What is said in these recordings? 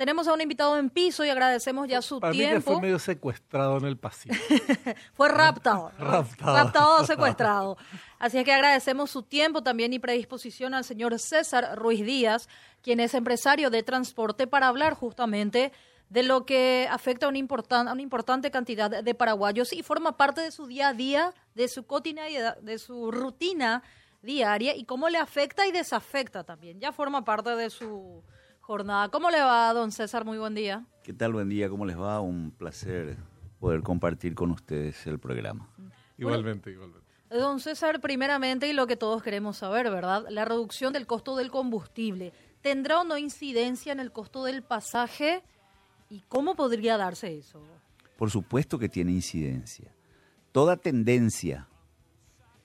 Tenemos a un invitado en piso y agradecemos ya su Para tiempo. mí que fue medio secuestrado en el pasillo. Fue raptado. Raptado. Raptado o secuestrado. Así es que agradecemos su tiempo también y predisposición al señor César Ruiz Díaz, quien es empresario de transporte, para hablar justamente de lo que afecta a una, importan- a una importante cantidad de paraguayos y forma parte de su día a día, de su cotidianidad, de su rutina diaria y cómo le afecta y desafecta también. Ya forma parte de su jornada. ¿Cómo le va, don César? Muy buen día. ¿Qué tal? Buen día, ¿cómo les va? Un placer poder compartir con ustedes el programa. Igualmente, igualmente. Don César, primeramente, y lo que todos queremos saber, ¿verdad? La reducción del costo del combustible. ¿Tendrá o no incidencia en el costo del pasaje? ¿Y cómo podría darse eso? Por supuesto que tiene incidencia. Toda tendencia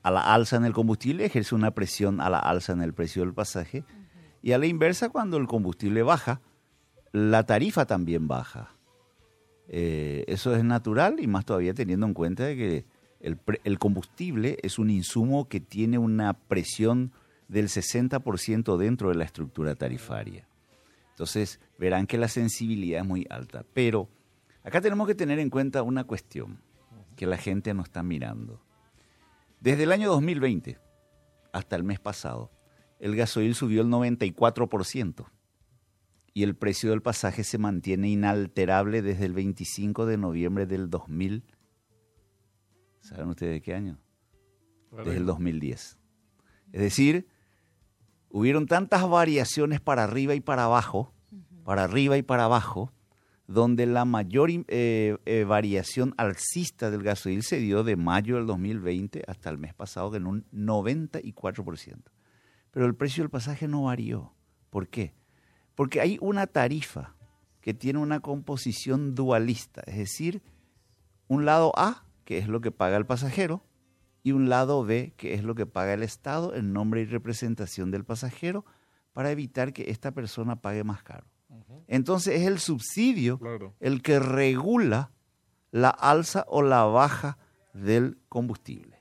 a la alza en el combustible ejerce una presión a la alza en el precio del pasaje y a la inversa cuando el combustible baja, la tarifa también baja. Eh, eso es natural y más todavía teniendo en cuenta que el, el combustible es un insumo que tiene una presión del 60% dentro de la estructura tarifaria. Entonces verán que la sensibilidad es muy alta. Pero acá tenemos que tener en cuenta una cuestión que la gente no está mirando. Desde el año 2020 hasta el mes pasado, el gasoil subió el 94% y el precio del pasaje se mantiene inalterable desde el 25 de noviembre del 2000. ¿Saben ustedes de qué año? Desde el 2010. Es decir, hubieron tantas variaciones para arriba y para abajo, para arriba y para abajo, donde la mayor eh, eh, variación alcista del gasoil se dio de mayo del 2020 hasta el mes pasado en un 94%. Pero el precio del pasaje no varió. ¿Por qué? Porque hay una tarifa que tiene una composición dualista, es decir, un lado A, que es lo que paga el pasajero, y un lado B, que es lo que paga el Estado en nombre y representación del pasajero, para evitar que esta persona pague más caro. Entonces es el subsidio Claro. el que regula la alza o la baja del combustible.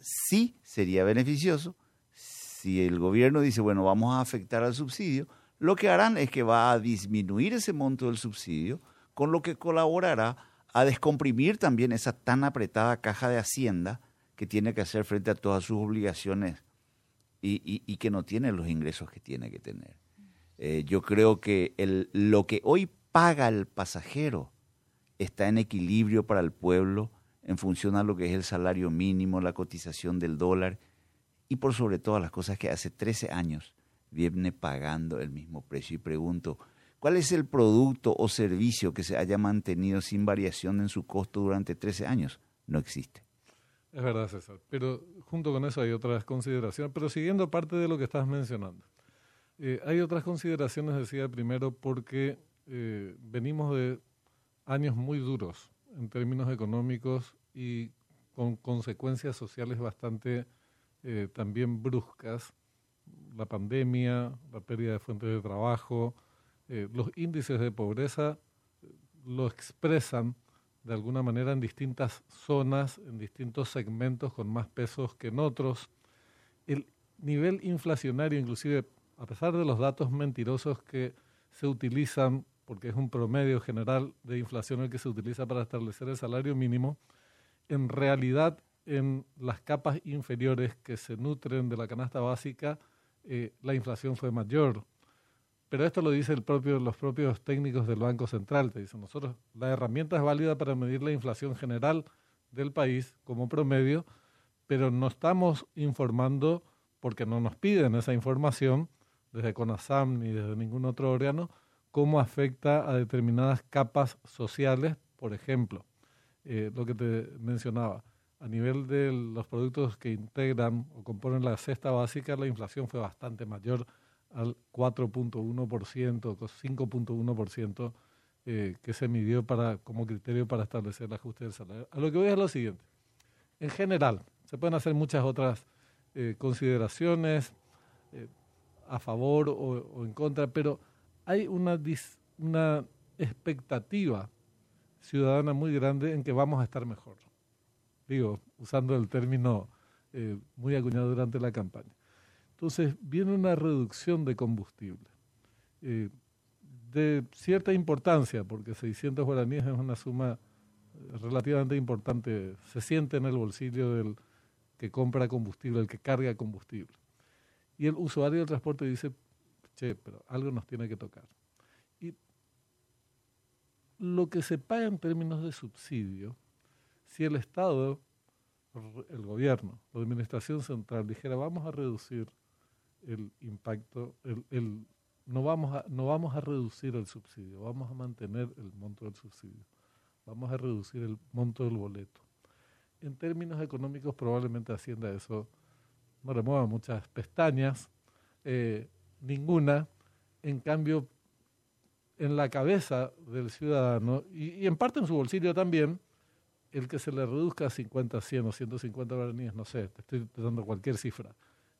Sí sería beneficioso si el gobierno dice, bueno, vamos a afectar al subsidio, lo que harán es que va a disminuir ese monto del subsidio, con lo que colaborará a descomprimir también esa tan apretada caja de Hacienda que tiene que hacer frente a todas sus obligaciones y, y- que no tiene los ingresos que tiene que tener. Eh, yo creo que el- lo que hoy paga el pasajero está en equilibrio para el pueblo en función a lo que es el salario mínimo, la cotización del dólar y por sobre todas las cosas que hace 13 años viene pagando el mismo precio. Y pregunto, ¿cuál es el producto o servicio que se haya mantenido sin variación en su costo durante 13 años? No existe. Es verdad, César. Pero junto con eso hay otras consideraciones. Pero siguiendo parte de lo que estás mencionando. Eh, hay otras consideraciones, decía primero, porque eh, venimos de años muy duros en términos económicos y con consecuencias sociales bastante eh, también bruscas. La pandemia, la pérdida de fuentes de trabajo, eh, los índices de pobreza eh, lo expresan de alguna manera en distintas zonas, en distintos segmentos con más pesos que en otros. El nivel inflacionario, inclusive, a pesar de los datos mentirosos que se utilizan, porque es un promedio general de inflación el que se utiliza para establecer el salario mínimo, en realidad en las capas inferiores que se nutren de la canasta básica, eh, la inflación fue mayor. Pero esto lo dicen propio, los propios técnicos del Banco Central. Te dicen, nosotros, la herramienta es válida para medir la inflación general del país como promedio, pero no estamos informando, porque no nos piden esa información desde CONASAM ni desde ningún otro órgano, cómo afecta a determinadas capas sociales, por ejemplo, eh, lo que te mencionaba, a nivel de los productos que integran o componen la cesta básica, la inflación fue bastante mayor al 4.1%, 5.1% eh, que se midió para, como criterio para establecer el ajuste del salario. A lo que voy es lo siguiente. En general, se pueden hacer muchas otras eh, consideraciones eh, a favor o, o, en contra, pero hay una, dis, una expectativa ciudadana muy grande en que vamos a estar mejor. Digo, usando el término eh, muy acuñado durante la campaña. Entonces, viene una reducción de combustible. Eh, de cierta importancia, porque 600 guaraníes es una suma eh, relativamente importante, se siente en el bolsillo del que compra combustible, el que carga combustible. Y el usuario del transporte dice, che, pero algo nos tiene que tocar. Y lo que se paga en términos de subsidio, si el Estado, el gobierno, la administración central dijera, vamos a reducir el impacto, el, no, vamos a, no vamos a reducir el subsidio, vamos a mantener el monto del subsidio, vamos a reducir el monto del boleto. En términos económicos probablemente Hacienda eso no remueva muchas pestañas, eh, ninguna, en cambio en la cabeza del ciudadano y, en parte en su bolsillo también, el que se le reduzca a 50, 100 o 150 guaraníes, no sé, te estoy dando cualquier cifra,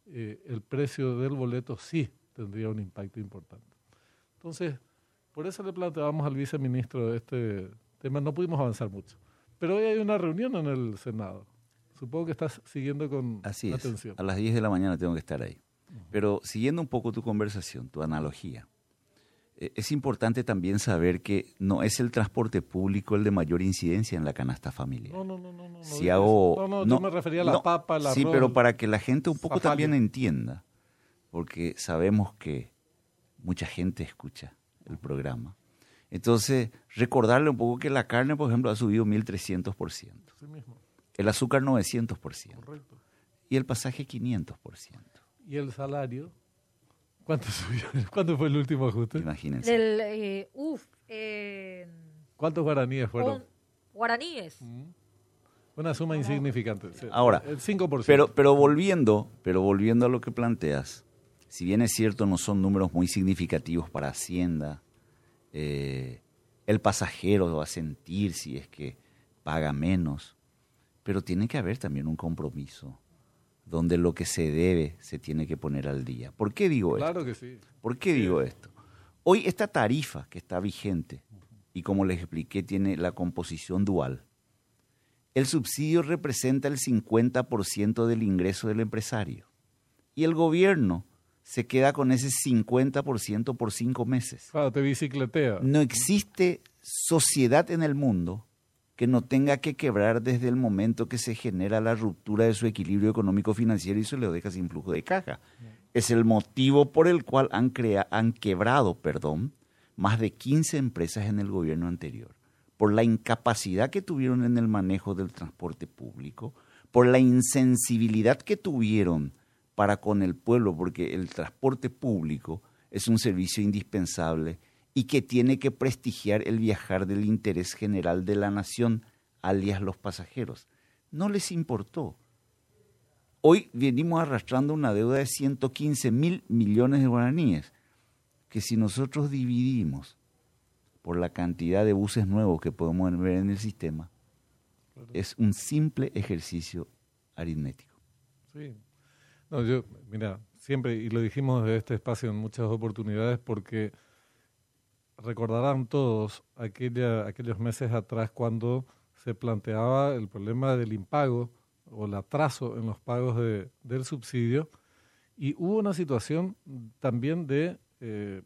eh, el precio del boleto sí tendría un impacto importante. Entonces, por eso le planteábamos al viceministro este tema, no pudimos avanzar mucho. Pero hoy hay una reunión en el Senado. Supongo que estás siguiendo con Así atención. A las 10 de la mañana tengo que estar ahí. Pero siguiendo un poco tu conversación, tu analogía, es importante también saber que no es el transporte público el de mayor incidencia en la canasta familiar. No, no, no, no. no si hago, no, no, yo me refería a la papa, la Sí, pero para que la gente un poco también entienda, porque sabemos que mucha gente escucha el programa. Entonces, recordarle un poco que la carne, por ejemplo, ha subido 1.300%. Sí mismo. El azúcar 900%. Correcto. Y el pasaje 500%. ¿Y el salario? ¿Cuánto subió? ¿Cuánto fue el último ajuste? Imagínense. Eh, uf, eh, ¿Cuántos guaraníes fueron? guaraníes. Una suma insignificante. Ahora, el 5%. Pero, pero, volviendo, pero volviendo a lo que planteas, si bien es cierto no son números muy significativos para Hacienda, eh, el pasajero va a sentir si es que paga menos, pero tiene que haber también un compromiso donde lo que se debe se tiene que poner al día. ¿Por qué digo esto? Claro que sí. ¿Por qué digo esto? Hoy esta tarifa que está vigente y como les expliqué tiene la composición dual, el subsidio representa el 50% del ingreso del empresario y el gobierno se queda con ese 50% por cinco meses. Claro, te bicicletea. No existe sociedad en el mundo que no tenga que quebrar desde el momento que se genera la ruptura de su equilibrio económico financiero y se lo deja sin flujo de caja. Es el motivo por el cual han, han quebrado perdón, más de 15 empresas en el gobierno anterior, por la incapacidad que tuvieron en el manejo del transporte público, por la insensibilidad que tuvieron para con el pueblo, porque el transporte público es un servicio indispensable y que tiene que prestigiar el viajar del interés general de la nación, alias los pasajeros. No les importó. Hoy venimos arrastrando una deuda de 115 mil millones de guaraníes, que si nosotros dividimos por la cantidad de buses nuevos que podemos ver en el sistema, es un simple ejercicio aritmético. Sí. No, yo, mira, siempre, y lo dijimos desde este espacio en muchas oportunidades, porque recordarán todos aquella, aquellos meses atrás cuando se planteaba el problema del impago o el atraso en los pagos de, del subsidio y hubo una situación también de eh,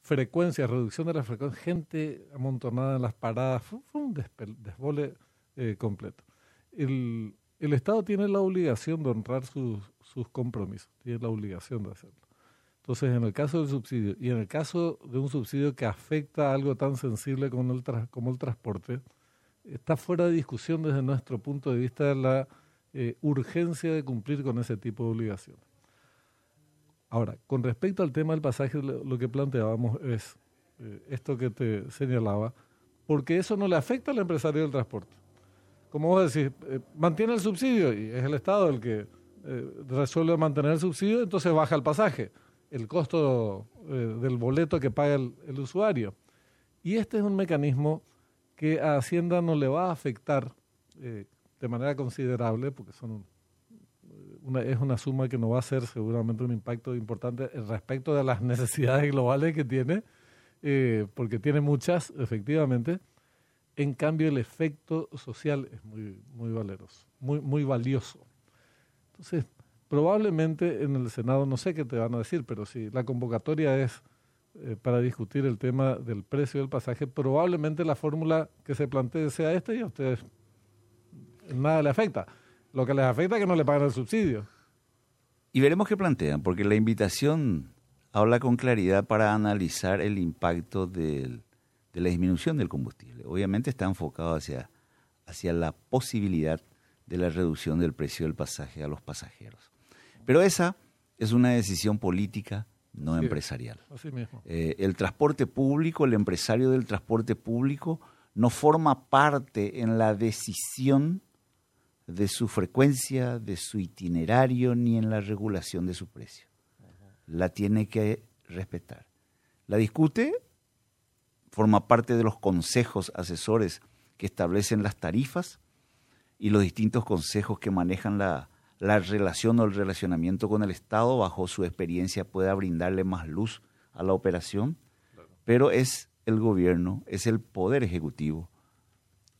frecuencia, reducción de la frecuencia, gente amontonada en las paradas, fue, un desbole eh, completo. El, el Estado tiene la obligación de honrar sus, sus compromisos, tiene la obligación de hacerlo. Entonces, en el caso del subsidio y en el caso de un subsidio que afecta algo tan sensible como el, como el transporte, está fuera de discusión desde nuestro punto de vista la eh, urgencia de cumplir con ese tipo de obligaciones. Ahora, con respecto al tema del pasaje, lo, que planteábamos es eh, esto que te señalaba, porque eso no le afecta al empresario del transporte. Como vos decís, eh, mantiene el subsidio y es el Estado el que resuelve mantener el subsidio, entonces baja el pasaje el costo eh, del boleto que paga el, usuario. Y este es un mecanismo que a Hacienda no le va a afectar eh, de manera considerable, porque son una, es una suma que no va a ser seguramente un impacto importante respecto de las necesidades globales que tiene, eh, porque tiene muchas, efectivamente. En cambio, el efecto social es muy, muy valeroso, muy, muy valioso. Entonces, probablemente en el Senado, no sé qué te van a decir, pero si la convocatoria es eh, para discutir el tema del precio del pasaje, probablemente la fórmula que se plantee sea esta y a ustedes nada le afecta. Lo que les afecta es que no le pagan el subsidio. Y veremos qué plantean, porque la invitación habla con claridad para analizar el impacto de la disminución del combustible. Obviamente está enfocado hacia, hacia la posibilidad de la reducción del precio del pasaje a los pasajeros. Pero esa es una decisión política, no empresarial. Así mismo. Eh, el transporte público, el empresario del transporte público, no forma parte en la decisión de su frecuencia, de su itinerario, ni en la regulación de su precio. La tiene que respetar. La discute, forma parte de los consejos asesores que establecen las tarifas y los distintos consejos que manejan la, la relación o el relacionamiento con el Estado, bajo su experiencia, pueda brindarle más luz a la operación, pero es el gobierno, es el poder ejecutivo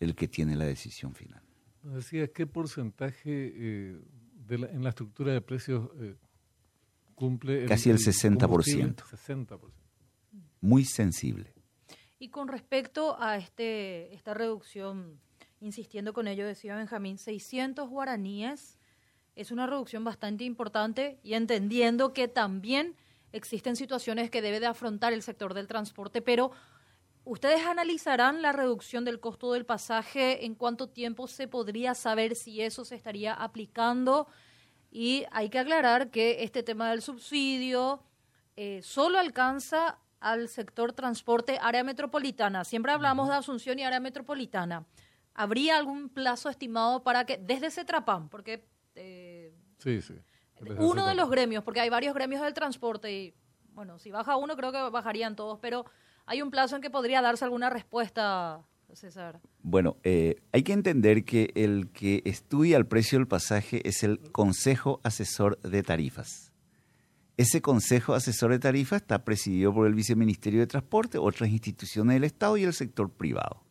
el que tiene la decisión final. Nos decía, ¿qué porcentaje eh, de la, en la estructura de precios eh, cumple? Casi el, el 60%. 60%. Muy sensible. Y con respecto a este esta reducción, insistiendo con ello, decía Benjamín, 600 guaraníes es una reducción bastante importante y entendiendo que también existen situaciones que debe de afrontar el sector del transporte, pero ¿ustedes analizarán la reducción del costo del pasaje? ¿En cuánto tiempo se podría saber si eso se estaría aplicando? Y hay que aclarar que este tema del subsidio eh, solo alcanza al sector transporte área metropolitana. Siempre hablamos de Asunción y área metropolitana. ¿Habría algún plazo estimado para que, desde Cetrapam, porque eh, sí, sí. uno de los gremios, porque hay varios gremios del transporte y, bueno, si baja uno creo que bajarían todos, pero hay un plazo en que podría darse alguna respuesta, César. Bueno, eh, hay que entender que el que estudia el precio del pasaje es el Consejo Asesor de Tarifas. Ese Consejo Asesor de Tarifas está presidido por el Viceministerio de Transporte, otras instituciones del Estado y el sector privado.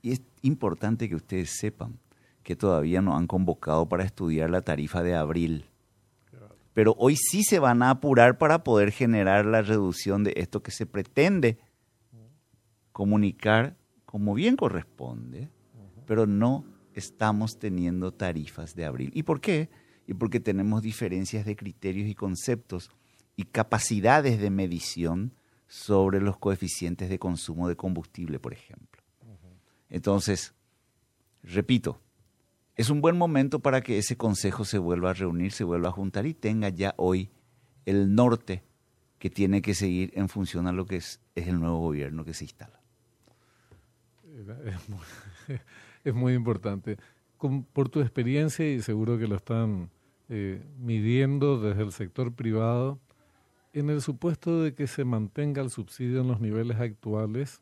Y es importante que ustedes sepan que todavía no han convocado para estudiar la tarifa de abril. Pero hoy sí se van a apurar para poder generar la reducción de esto que se pretende comunicar como bien corresponde, pero no estamos teniendo tarifas de abril. ¿Y por qué? Y porque tenemos diferencias de criterios y conceptos y capacidades de medición sobre los coeficientes de consumo de combustible, por ejemplo. Entonces, repito, es un buen momento para que ese consejo se vuelva a reunir, se vuelva a juntar y tenga ya hoy el norte que tiene que seguir en función a lo que es, el nuevo gobierno que se instala. Es muy, importante. Por tu experiencia, y seguro que lo están eh, midiendo desde el sector privado, en el supuesto de que se mantenga el subsidio en los niveles actuales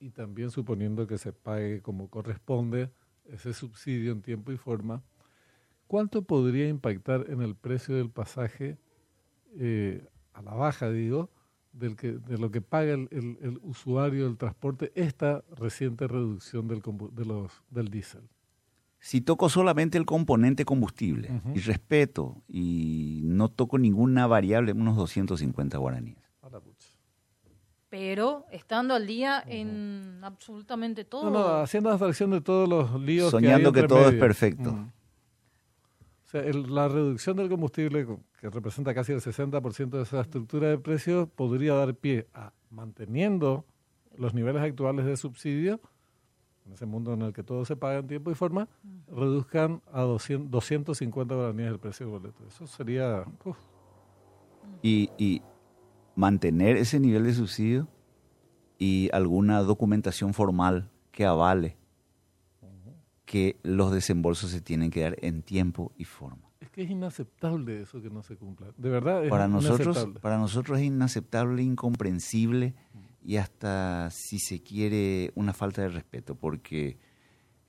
y también suponiendo que se pague como corresponde, ese subsidio en tiempo y forma, ¿cuánto podría impactar en el precio del pasaje eh, a la baja, digo, del que, de lo que paga el, el, el, usuario del transporte esta reciente reducción del, de los, del diésel? Si toco solamente el componente combustible uh -huh. y respeto y no toco ninguna variable, unos 250 guaraníes. Pero estando al día en absolutamente todo. No, no, haciendo abstracción de todos los líos. Soñando que, que todo es perfecto. Uh -huh. O sea, el, la reducción del combustible, que representa casi el 60% de esa estructura de precios, podría dar pie a, manteniendo los niveles actuales de subsidio, en ese mundo en el que todo se paga en tiempo y forma, uh -huh. reduzcan a 200, 250 guaraníes el precio del boleto. Eso sería... Uf. Y, y mantener ese nivel de subsidio y alguna documentación formal que avale que los desembolsos se tienen que dar en tiempo y forma. Es que es inaceptable eso que no se cumpla. De verdad, es para nosotros, para nosotros es inaceptable, incomprensible y hasta, si se quiere, una falta de respeto, porque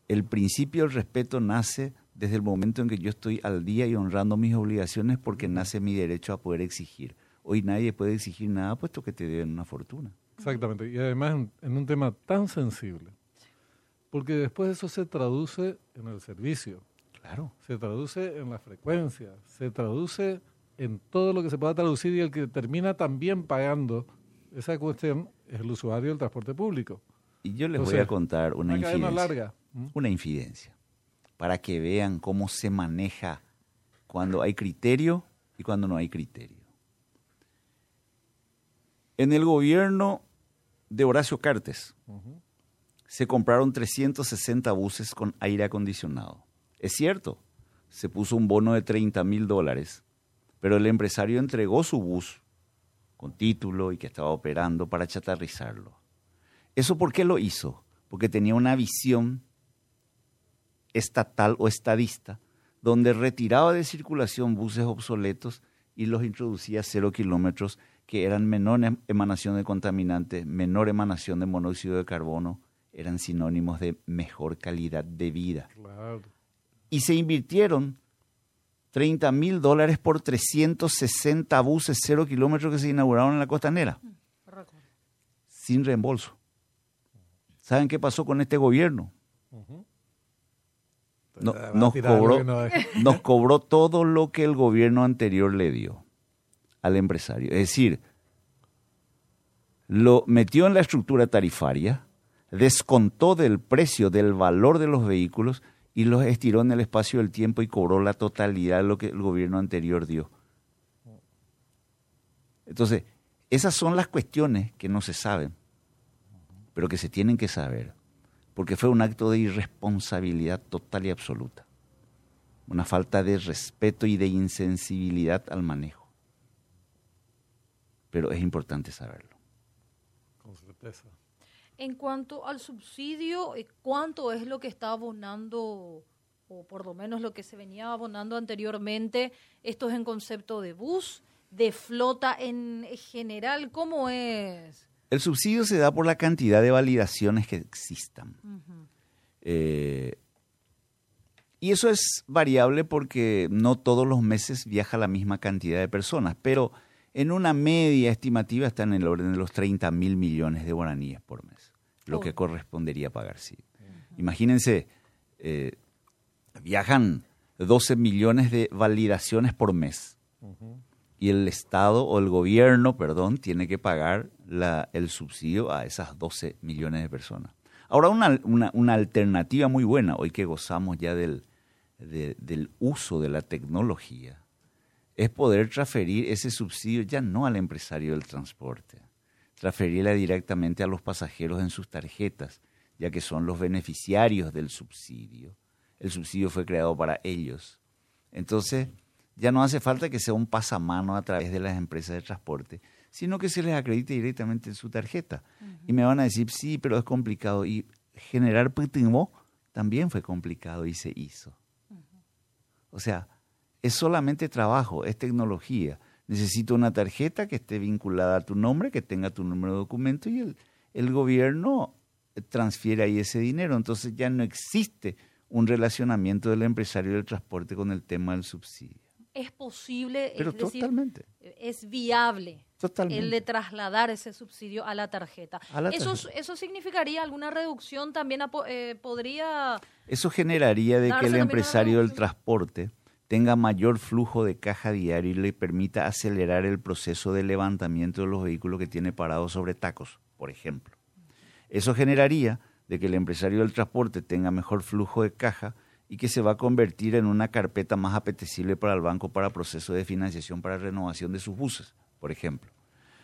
el principio del respeto nace desde el momento en que yo estoy al día y honrando mis obligaciones porque nace mi derecho a poder exigir. Hoy nadie puede exigir nada puesto que te deben una fortuna. Exactamente, y además en, un tema tan sensible, porque después eso se traduce en el servicio. Claro. Se traduce en la frecuencia, se traduce en todo lo que se pueda traducir y el que termina también pagando esa cuestión es el usuario del transporte público. Y yo les voy a contar una, una infidencia. larga. Una infidencia. Para que vean cómo se maneja cuando hay criterio y cuando no hay criterio. En el gobierno de Horacio Cartes se compraron 360 buses con aire acondicionado. Es cierto, se puso un bono de 30 mil dólares, pero el empresario entregó su bus con título y que estaba operando para chatarrizarlo. ¿Eso por qué lo hizo? Porque tenía una visión estatal o estadista, donde retiraba de circulación buses obsoletos y los introducía a cero kilómetros, que eran menor em-, emanación de contaminantes, menor emanación de monóxido de carbono, eran sinónimos de mejor calidad de vida. Y se invirtieron 30 mil dólares por 360 buses cero kilómetros que se inauguraron en la costanera. Mm, Sin reembolso. ¿Saben qué pasó con este gobierno? nos, cobró, nos cobró todo lo que el gobierno anterior le dio al empresario. Es decir, lo metió en la estructura tarifaria, descontó del precio, del valor de los vehículos y los estiró en el espacio del tiempo y cobró la totalidad de lo que el gobierno anterior dio. Entonces, esas son las cuestiones que no se saben pero que se tienen que saber, porque fue un acto de irresponsabilidad total y absoluta, una falta de respeto y de insensibilidad al manejo. Pero es importante saberlo. Con certeza. En cuanto al subsidio, eh, ¿cuánto es lo que está abonando, o por lo menos lo que se venía abonando anteriormente? Esto es en concepto de bus, de flota en general, ¿cómo es? El subsidio se da por la cantidad de validaciones que existan. Eh, y eso es variable porque no todos los meses viaja la misma cantidad de personas, pero en una media estimativa está en el orden de los 30 mil millones de guaraníes por mes, lo que oh. correspondería pagar, sí. Imagínense, eh, viajan 12 millones de validaciones por mes y el Estado o el gobierno, perdón, tiene que pagar el subsidio a esas 12 millones de personas. Ahora, una, alternativa muy buena, hoy que gozamos ya del, del uso de la tecnología, es poder transferir ese subsidio ya no al empresario del transporte, transferirla directamente a los pasajeros en sus tarjetas, ya que son los beneficiarios del subsidio. El subsidio fue creado para ellos. Entonces, ya no hace falta que sea un pasamano a través de las empresas de transporte, sino que se les acredite directamente en su tarjeta. Y me van a decir, sí, pero es complicado. Y generar PTMO también fue complicado y se hizo. O sea, es solamente trabajo, es tecnología. Necesito una tarjeta que esté vinculada a tu nombre, que tenga tu número de documento y el, el gobierno transfiere ahí ese dinero. Entonces ya no existe un relacionamiento del empresario del transporte con el tema del subsidio es posible, Pero es totalmente. es viable el de trasladar ese subsidio a la tarjeta. eso, ¿Eso significaría alguna reducción también? Eh, ¿Podría...? Eso generaría de que el empresario del transporte tenga mayor flujo de caja diario y le permita acelerar el proceso de levantamiento de los vehículos que tiene parados sobre tacos, por ejemplo. Eso generaría de que el empresario del transporte tenga mejor flujo de caja y que se va a convertir en una carpeta más apetecible para el banco para proceso de financiación para renovación de sus buses, por ejemplo.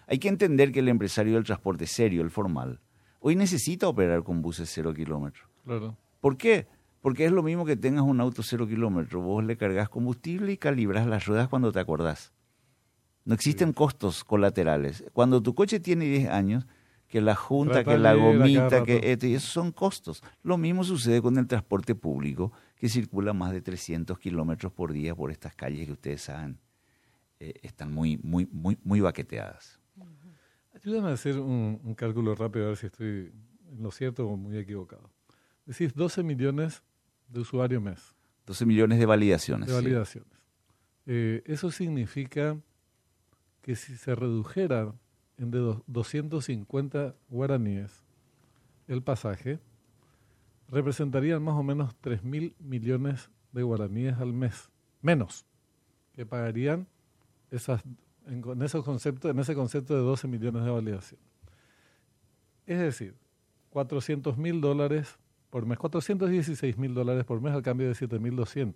Hay que entender que el empresario del transporte serio, el formal, hoy necesita operar con buses cero kilómetros. Claro. ¿Por qué? Porque es lo mismo que tengas un auto cero kilómetros. Vos le cargas combustible y calibras las ruedas cuando te acordás. No existen costos colaterales. Cuando tu coche tiene 10 años, que la junta, que la gomita, que esto, y esos son costos. Lo mismo sucede con el transporte público, que circula más de 300 kilómetros por día por estas calles que ustedes saben eh, están muy, muy, muy, muy baqueteadas. Ayúdame a hacer un, cálculo rápido, a ver si estoy en lo cierto o muy equivocado. Decís 12 millones de usuarios mes. 12 millones de validaciones. De validaciones. Eh, eso significa que si se redujera en de 250 guaraníes el pasaje, representarían más o menos 3 mil millones de guaraníes al mes, menos, que pagarían esas, en, esos conceptos, en ese concepto de 12 millones de validación. Es decir, 400 mil dólares por mes, 416 mil dólares por mes al cambio de 7.200.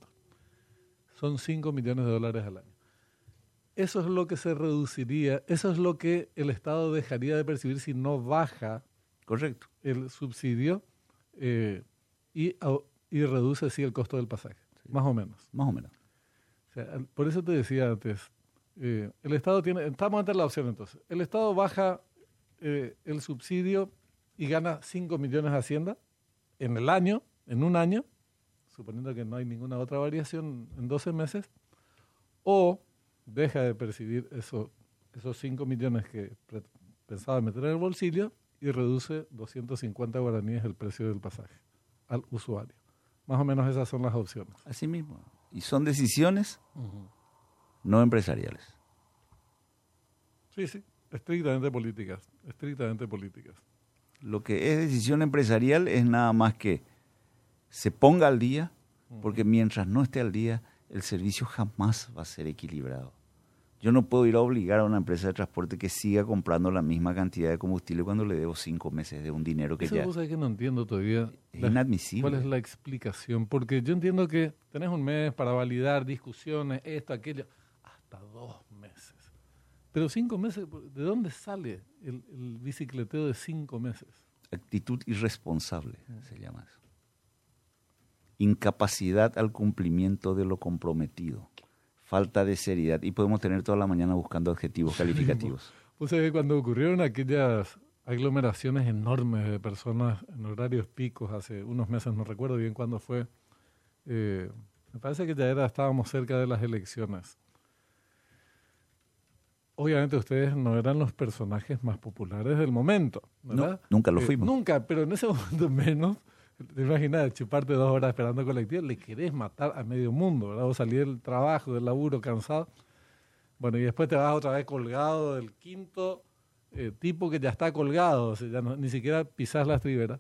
Son 5 millones de dólares al año. Eso es lo que se reduciría, eso es lo que el Estado dejaría de percibir si no baja Correcto. el subsidio eh, y, y, reduce así el costo del pasaje, más o menos. Más o menos. por eso te decía antes, eh, el Estado tiene, estamos ante la opción entonces, el Estado baja eh, el subsidio y gana 5 millones de Hacienda en el año, en un año, suponiendo que no hay ninguna otra variación en 12 meses, o deja de percibir eso, esos 5 millones que pensaba meter en el bolsillo y reduce 250 guaraníes el precio del pasaje al usuario. Más o menos esas son las opciones. Así mismo. Y son decisiones no empresariales. Sí, sí, estrictamente políticas, estrictamente políticas. Lo que es decisión empresarial es nada más que se ponga al día, porque mientras no esté al día, el servicio jamás va a ser equilibrado. Yo no puedo ir a obligar a una empresa de transporte que siga comprando la misma cantidad de combustible cuando le debo cinco meses de un dinero que Eso ya... Cosa que no entiendo todavía. Es inadmisible. ¿Cuál es la explicación? Porque yo entiendo que tenés un mes para validar discusiones, esto, aquello, hasta dos meses. Pero cinco meses, ¿de dónde sale el, el bicicleteo de cinco meses? Actitud irresponsable, se llama eso. Incapacidad al cumplimiento de lo comprometido falta de seriedad y podemos tener toda la mañana buscando adjetivos calificativos. Pues que cuando ocurrieron aquellas aglomeraciones enormes de personas en horarios picos hace unos meses, no recuerdo bien cuándo fue, eh, me parece que ya era, estábamos cerca de las elecciones. Obviamente ustedes no eran los personajes más populares del momento, ¿verdad? nunca lo eh, fuimos. Nunca, pero en ese momento menos te imaginas chuparte dos horas esperando colectivo, le querés matar a medio mundo, ¿verdad? O salir del trabajo, del laburo cansado. Bueno, y después te vas otra vez colgado del quinto eh, tipo que ya está colgado, o sea, ya ni siquiera pisás la estribera.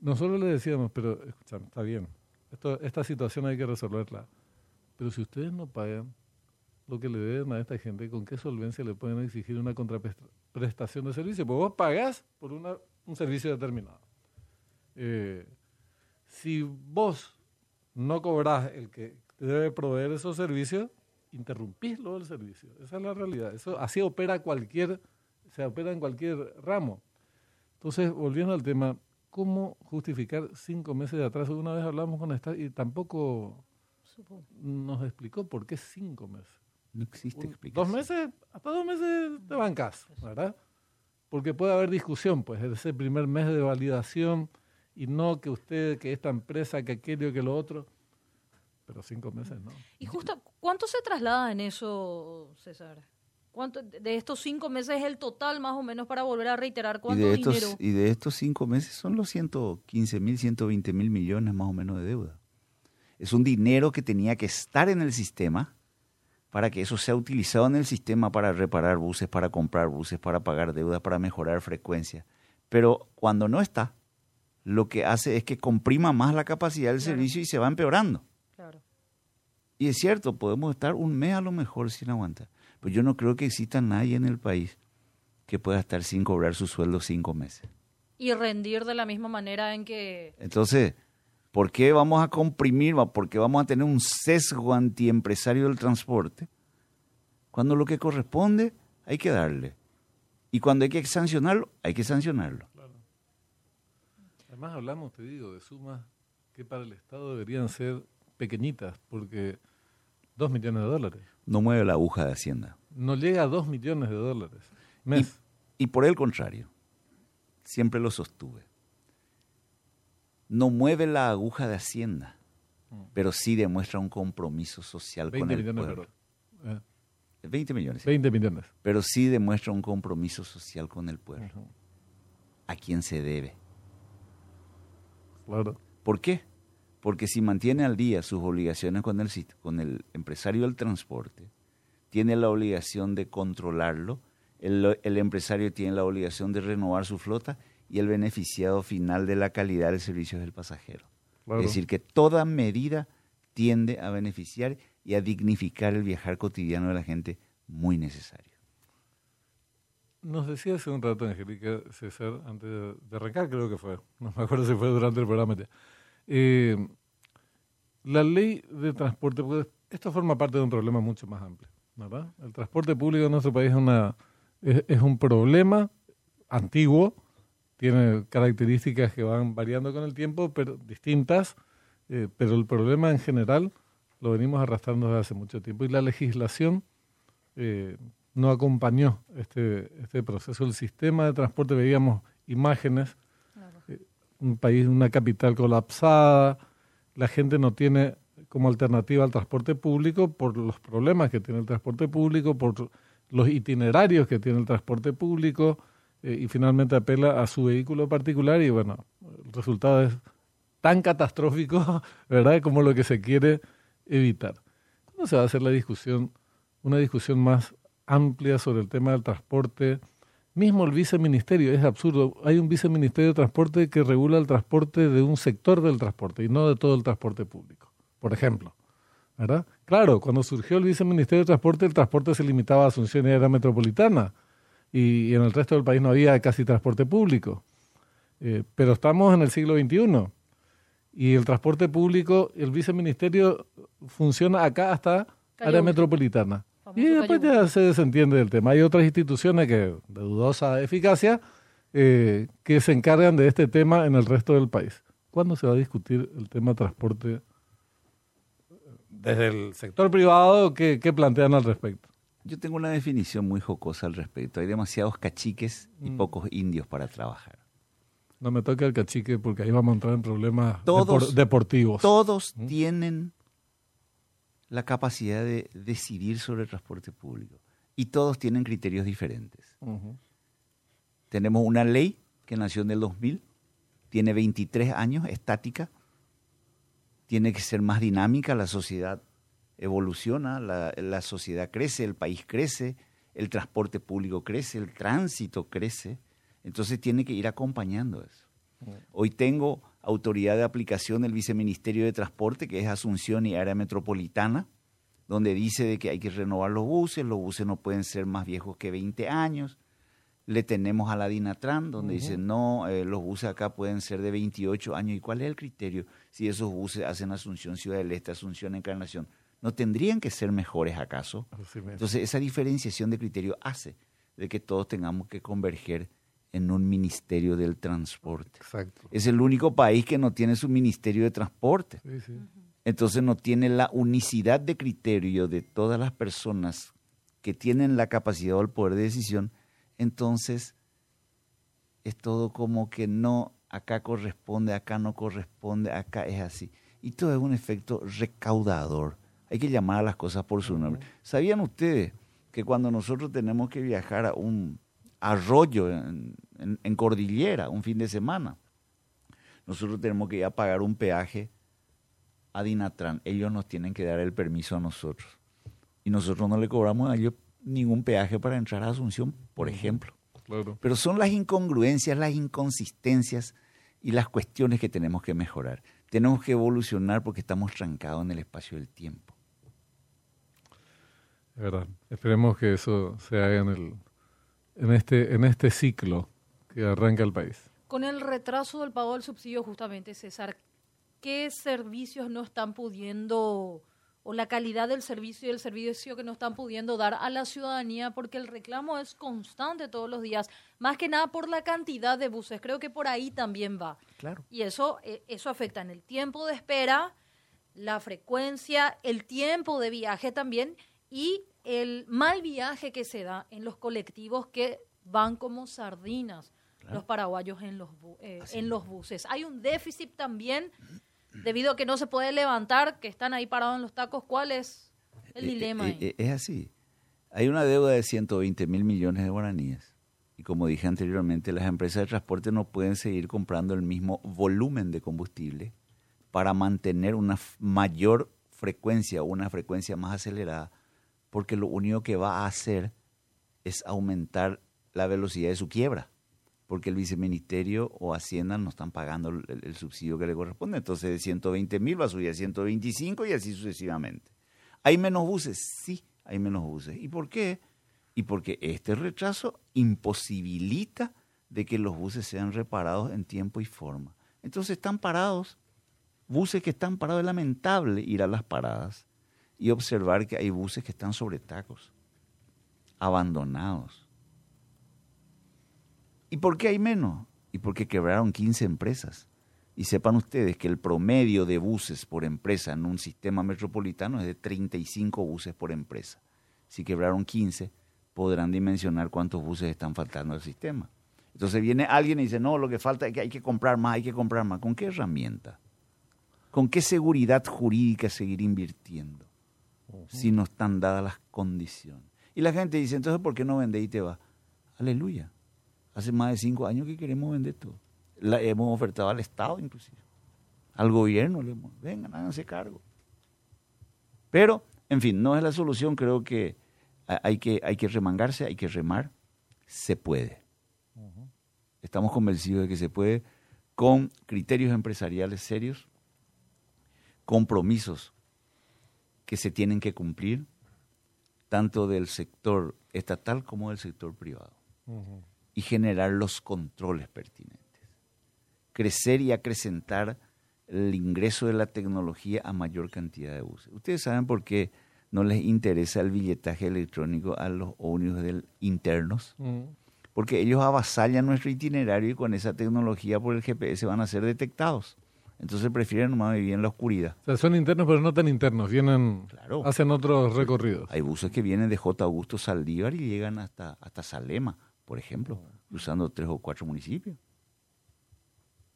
Nosotros le decíamos, pero escuchame, está bien, esto, esta situación hay que resolverla. Pero si ustedes no pagan lo que le deben a esta gente, ¿con qué solvencia le pueden exigir una contraprestación de servicio? Pues vos pagás por una, un servicio determinado. Eh, si vos no cobrás el que te debe proveer esos servicios, interrumpís lo del servicio. Esa es la realidad. Eso, así opera cualquier, se opera en cualquier ramo. Entonces, volviendo al tema, ¿cómo justificar cinco meses de atraso? Una vez hablamos con esta y tampoco nos explicó por qué cinco meses. No existe explicación. Dos meses, hasta dos meses te bancas, ¿verdad? Porque puede haber discusión, pues, ese primer mes de validación y no que usted, que esta empresa, que aquello, que lo otro. Pero cinco meses no. Y justo, ¿cuánto se traslada en eso, César? ¿Cuánto, de estos cinco meses es el total más o menos para volver a reiterar cuánto y de estos, dinero? Y de estos cinco meses son los 115 mil, 120 mil millones más o menos de deuda. Es un dinero que tenía que estar en el sistema para que eso sea utilizado en el sistema para reparar buses, para comprar buses, para pagar deuda, para mejorar frecuencia. Pero cuando no está, lo que hace es que comprima más la capacidad del servicio y se va empeorando. Claro. Y es cierto, podemos estar un mes a lo mejor sin aguantar. Pero yo no creo que exista nadie en el país que pueda estar sin cobrar su sueldo cinco meses. Y rendir de la misma manera en que... Entonces, ¿por qué vamos a comprimir, por qué vamos a tener un sesgo antiempresario del transporte? Cuando lo que corresponde hay que darle. Y cuando hay que sancionarlo, hay que sancionarlo. Además hablamos, te digo, de sumas que para el Estado deberían ser pequeñitas, porque dos millones de dólares. No mueve la aguja de Hacienda. No llega a dos millones de dólares. Mes. Y, y por el contrario, siempre lo sostuve. No mueve la aguja de Hacienda, mm. pero sí demuestra un compromiso social con el pueblo. Eh. 20 millones. 20 millones. Pero sí demuestra un compromiso social con el pueblo. Uh -huh. A quien se debe. Claro. ¿Por qué? Porque si mantiene al día sus obligaciones con el, con el empresario del transporte, tiene la obligación de controlarlo, el, el, empresario tiene la obligación de renovar su flota y el beneficiado final de la calidad del servicio del pasajero. Claro. Es decir, que toda medida tiende a beneficiar y a dignificar el viajar cotidiano de la gente, muy necesario. Nos decía hace un rato, Angélica César, antes de arrancar, creo que fue, no me acuerdo si fue durante el programa. Eh, la ley de transporte, esto forma parte de un problema mucho más amplio. ¿verdad? El transporte público en nuestro país es, una, es, un problema antiguo, tiene características que van variando con el tiempo, pero distintas, eh, pero el problema en general lo venimos arrastrando desde hace mucho tiempo y la legislación eh, no acompañó este, este proceso. El sistema de transporte, veíamos imágenes, eh, un país, una capital colapsada, la gente no tiene como alternativa al transporte público por los problemas que tiene el transporte público, por los itinerarios que tiene el transporte público eh, y finalmente apela a su vehículo particular y bueno, el resultado es tan catastrófico, ¿verdad?, como lo que se quiere evitar. ¿Cómo se va a hacer la discusión, una discusión más amplia sobre el tema del transporte? Mismo el viceministerio, es absurdo. Hay un viceministerio de transporte que regula el transporte de un sector del transporte y no de todo el transporte público, por ejemplo. ¿verdad? Claro, cuando surgió el viceministerio de transporte, el transporte se limitaba a Asunción y era metropolitana y, en el resto del país no había casi transporte público. Eh, pero estamos en el siglo XXI y el transporte público, el viceministerio funciona acá hasta área metropolitana. Y después ya se desentiende del tema. Hay otras instituciones que de dudosa eficacia eh, que se encargan de este tema en el resto del país. ¿Cuándo se va a discutir el tema transporte desde el sector privado? ¿Qué, qué plantean al respecto? Yo tengo una definición muy jocosa al respecto. Hay demasiados cachiques y mm. pocos indios para trabajar. No me toque el cachique porque ahí vamos a entrar en problemas deportivos. Todos ¿Mm? tienen la capacidad de decidir sobre el transporte público. Y todos tienen criterios diferentes. Tenemos una ley que nació en el 2000, tiene 23 años, estática, tiene que ser más dinámica, la sociedad evoluciona, la, la sociedad crece, el país crece, el transporte público crece, el tránsito crece, entonces tiene que ir acompañando eso. Hoy tengo autoridad de aplicación del Viceministerio de Transporte, que es Asunción y Área Metropolitana, donde dice de que hay que renovar los buses, los buses no pueden ser más viejos que 20 años. Le tenemos a la Dinatran, donde dice, no, eh, los buses acá pueden ser de 28 años. ¿Y cuál es el criterio si esos buses hacen Asunción, Ciudad del Este, Asunción, Encarnación? ¿No tendrían que ser mejores acaso? Entonces, esa diferenciación de criterio hace de que todos tengamos que converger en un ministerio del transporte. Es el único país que no tiene su ministerio de transporte. Entonces no tiene la unicidad de criterio de todas las personas que tienen la capacidad o el poder de decisión. Entonces es todo como que no, acá corresponde, acá no corresponde, acá es así. Y todo es un efecto recaudador. Hay que llamar a las cosas por su nombre. ¿Sabían ustedes que cuando nosotros tenemos que viajar a un arroyo en, cordillera un fin de semana. Nosotros tenemos que ir a pagar un peaje a Dinatran. Ellos nos tienen que dar el permiso a nosotros. Y nosotros no le cobramos a ellos ningún peaje para entrar a Asunción, por ejemplo. Pero son las incongruencias, las inconsistencias y las cuestiones que tenemos que mejorar. Tenemos que evolucionar porque estamos trancados en el espacio del tiempo. Verdad. Esperemos que eso se haga en el, en este, en este ciclo que arranca el país. Con el retraso del pago del subsidio, justamente, César, ¿qué servicios no están pudiendo, o la calidad del servicio y el servicio que no están pudiendo dar a la ciudadanía? Porque el reclamo es constante todos los días, más que nada por la cantidad de buses. Creo que por ahí también va. Claro. Y eso, eh, eso afecta en el tiempo de espera, la frecuencia, el tiempo de viaje también y el mal viaje que se da en los colectivos que van como sardinas los paraguayos en los, eh, en los buses. Hay un déficit también debido a que no se puede levantar, que están ahí parados en los tacos. ¿Cuál es el eh, dilema? Eh, es así. Hay una deuda de 120 mil millones de guaraníes. Y como dije anteriormente, las empresas de transporte no pueden seguir comprando el mismo volumen de combustible para mantener una mayor frecuencia una frecuencia más acelerada porque lo único que va a hacer es aumentar la velocidad de su quiebra, porque el viceministerio o Hacienda no están pagando el, subsidio que le corresponde. Entonces de 120 mil va a subir a 125 y así sucesivamente. ¿Hay menos buses? Sí, hay menos buses. ¿Y por qué? Y porque este retraso imposibilita de que los buses sean reparados en tiempo y forma. Entonces están parados, buses que están parados, es lamentable ir a las paradas y observar que hay buses que están sobre tacos, abandonados. ¿Y por qué hay menos? Y porque quebraron 15 empresas. Y sepan ustedes que el promedio de buses por empresa en un sistema metropolitano es de 35 buses por empresa. Si quebraron 15, podrán dimensionar cuántos buses están faltando al sistema. Entonces viene alguien y dice, no, lo que falta es que hay que comprar más, hay que comprar más. ¿Con qué herramienta? ¿Con qué seguridad jurídica seguir invirtiendo? Si no están dadas las condiciones. Y la gente dice, entonces, ¿por qué no vende y te va? Aleluya. Hace más de cinco años que queremos vender todo. La hemos ofertado al Estado inclusive. Al gobierno le hemos, vengan, háganse cargo. Pero, en fin, no es la solución. Creo que hay que, hay que remangarse, hay que remar. Se puede. Estamos convencidos de que se puede con criterios empresariales serios, compromisos que se tienen que cumplir, tanto del sector estatal como del sector privado, y generar los controles pertinentes. Crecer y acrecentar el ingreso de la tecnología a mayor cantidad de buses. Ustedes saben por qué no les interesa el billetaje electrónico a los ómnibus internos, porque ellos avasallan nuestro itinerario y con esa tecnología por el GPS van a ser detectados. Entonces prefieren nomás vivir en la oscuridad. O sea, son internos, pero no tan internos. Vienen, hacen otros recorridos. Hay buses que vienen de J. Augusto Saldívar y llegan hasta, hasta Salema, por ejemplo, cruzando tres o cuatro municipios.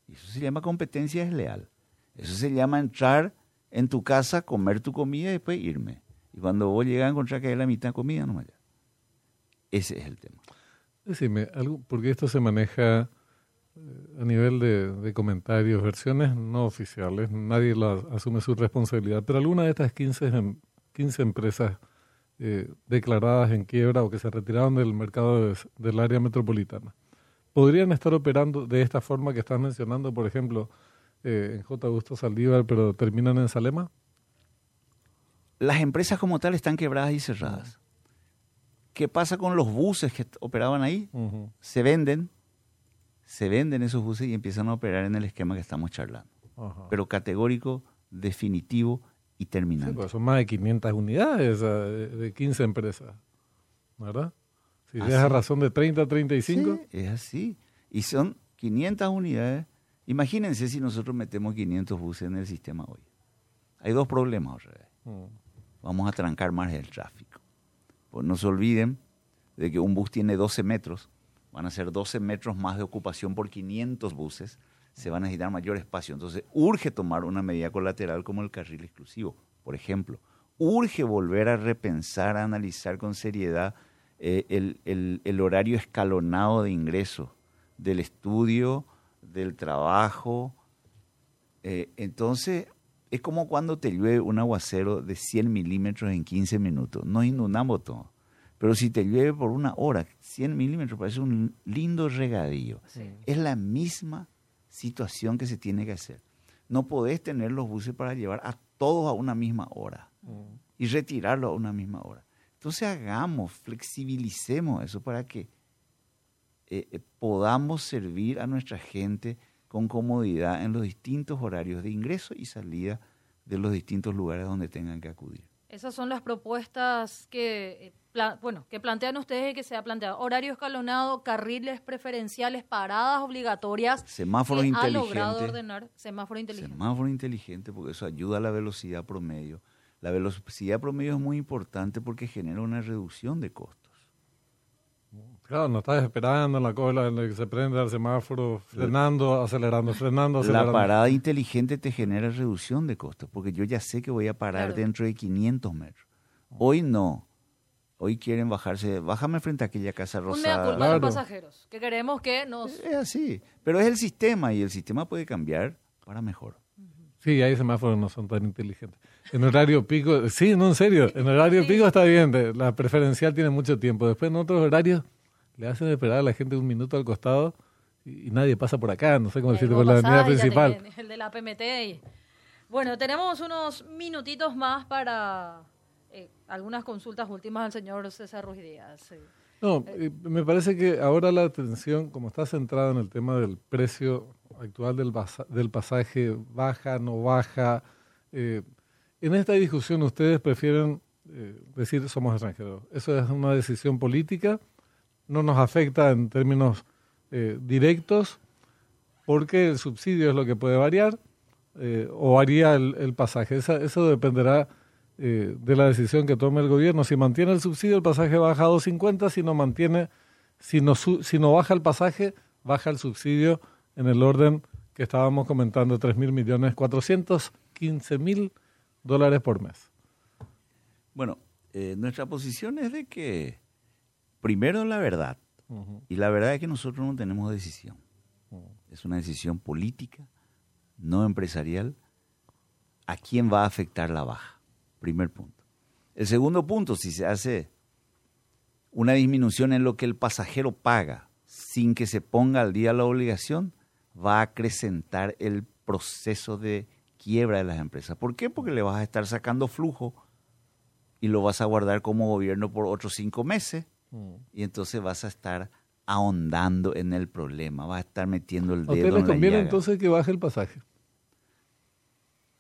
Y eso se llama competencia desleal. Eso se llama entrar en tu casa, comer tu comida y después irme. Y cuando vos llegas a encontrar que hay la mitad de comida, no ya. Ese es el tema. Decime, algo, porque esto se maneja a nivel de, comentarios, versiones no oficiales, nadie la, asume su responsabilidad, pero alguna de estas 15, 15 empresas eh, declaradas en quiebra o que se retiraron del mercado del área metropolitana, ¿podrían estar operando de esta forma que estás mencionando, por ejemplo, eh, en J. Augusto Saldívar, pero terminan en Salema? Las empresas como tal están quebradas y cerradas. ¿Qué pasa con los buses que operaban ahí? Se venden, se venden esos buses y empiezan a operar en el esquema que estamos charlando. Pero categórico, definitivo y terminante. Pues son más de 500 unidades de 15 empresas, ¿verdad? Si es a razón de 30 a 35. Sí, es así. Y son 500 unidades. Imagínense si nosotros metemos 500 buses en el sistema hoy. Hay dos problemas, mm. Vamos a trancar más el tráfico. Pues no se olviden de que un bus tiene 12 metros van a ser 12 metros más de ocupación por 500 buses, se van a necesitar mayor espacio. Entonces, urge tomar una medida colateral como el carril exclusivo, por ejemplo. Urge volver a repensar, a analizar con seriedad eh, el, horario escalonado de ingreso del estudio, del trabajo. Eh, entonces, es como cuando te llueve un aguacero de 100 milímetros en 15 minutos. No inundamos todo. Pero si te llueve por una hora, 100 milímetros, parece un lindo regadío. Es la misma situación que se tiene que hacer. No podés tener los buses para llevar a todos a una misma hora mm. y retirarlos a una misma hora. Entonces hagamos, flexibilicemos eso para que eh, eh, podamos servir a nuestra gente con comodidad en los distintos horarios de ingreso y salida de los distintos lugares donde tengan que acudir. Esas son las propuestas que, eh, bueno, que plantean ustedes y que se ha planteado. Horario escalonado, carriles preferenciales, paradas obligatorias. Semáforo inteligente. Ha logrado ordenar semáforo inteligente. Semáforo inteligente, porque eso ayuda a la velocidad promedio. La velocidad promedio es muy importante porque genera una reducción de costos. Claro, no estás esperando en la cola en la que se prende el semáforo, frenando, acelerando, frenando, acelerando. La parada inteligente te genera reducción de costos, porque yo ya sé que voy a parar dentro de 500 metros. Hoy no. Hoy quieren bajarse, bájame frente a aquella casa rosada. Un los pasajeros, que queremos que nos... Es así, pero es el sistema y el sistema puede cambiar para mejor. Sí, hay semáforos no son tan inteligentes. En horario pico, sí, no, en serio, en horario pico está bien, la preferencial tiene mucho tiempo. Después en otros horarios le hacen esperar a la gente un minuto al costado y, nadie pasa por acá, no sé cómo decirte, por la avenida principal. el de la PMT. Bueno, tenemos unos minutitos más para Eh, algunas consultas últimas al señor César Ruiz Díaz. No, eh, me parece que ahora la atención, como está centrada en el tema del precio actual del, del pasaje, baja, no baja, eh, en esta discusión ustedes prefieren eh, decir somos extranjeros. Eso es una decisión política, no nos afecta en términos eh, directos, porque el subsidio es lo que puede variar o varía el, pasaje. eso dependerá de la decisión que tome el gobierno. Si mantiene el subsidio, el pasaje baja a 2.50, si no mantiene, si no, si no baja el pasaje, baja el subsidio en el orden que estábamos comentando, 3 mil millones, 415 mil dólares por mes. Bueno, eh, nuestra posición es de que, primero, la verdad. Y la verdad es que nosotros no tenemos decisión. Es una decisión política, no empresarial. ¿A quién va a afectar la baja? Primer punto. El segundo punto, si se hace una disminución en lo que el pasajero paga sin que se ponga al día la obligación, va a acrecentar el proceso de quiebra de las empresas. ¿Por qué? Porque le vas a estar sacando flujo y lo vas a guardar como gobierno por otros cinco meses mm. y entonces vas a estar ahondando en el problema, vas a estar metiendo el dedo. ¿A usted le conviene entonces que baje el pasaje?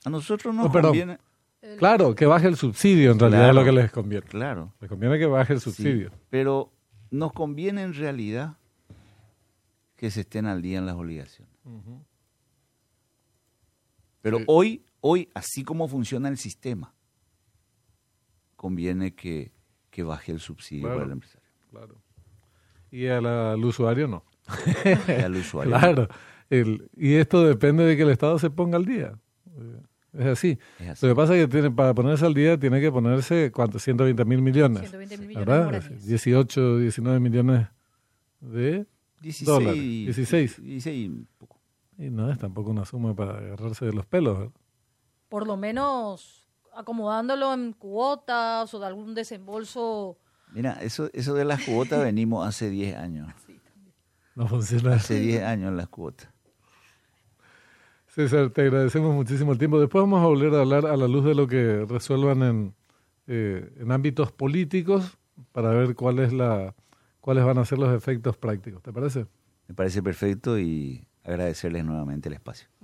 A nosotros nos conviene. Claro, que baje el subsidio en realidad es lo que les conviene. Claro. Les conviene que baje el subsidio. pero nos conviene en realidad que se estén al día en las obligaciones. Pero hoy, hoy, así como funciona el sistema, conviene que, baje el subsidio para el empresario. Claro. Y al usuario no. al usuario. claro. y esto depende de que el Estado se ponga al día. Es así. Lo que pasa es que tiene, para ponerse al día tiene que ponerse, ¿cuánto? 120 mil millones. 120 mil millones. ¿verdad? 18, 19 millones de 16, 16. 16 poco. Y no es tampoco una suma para agarrarse de los pelos. Por lo menos acomodándolo en cuotas o de algún desembolso. Mira, eso, eso de las cuotas venimos hace 10 años. no funciona. Hace 10 años las cuotas. Te agradecemos muchísimo el tiempo. Después vamos a volver a hablar a la luz de lo que resuelvan en, eh, en ámbitos políticos para ver cuál es la cuáles van a ser los efectos prácticos. ¿Te parece? Me parece perfecto y agradecerles nuevamente el espacio.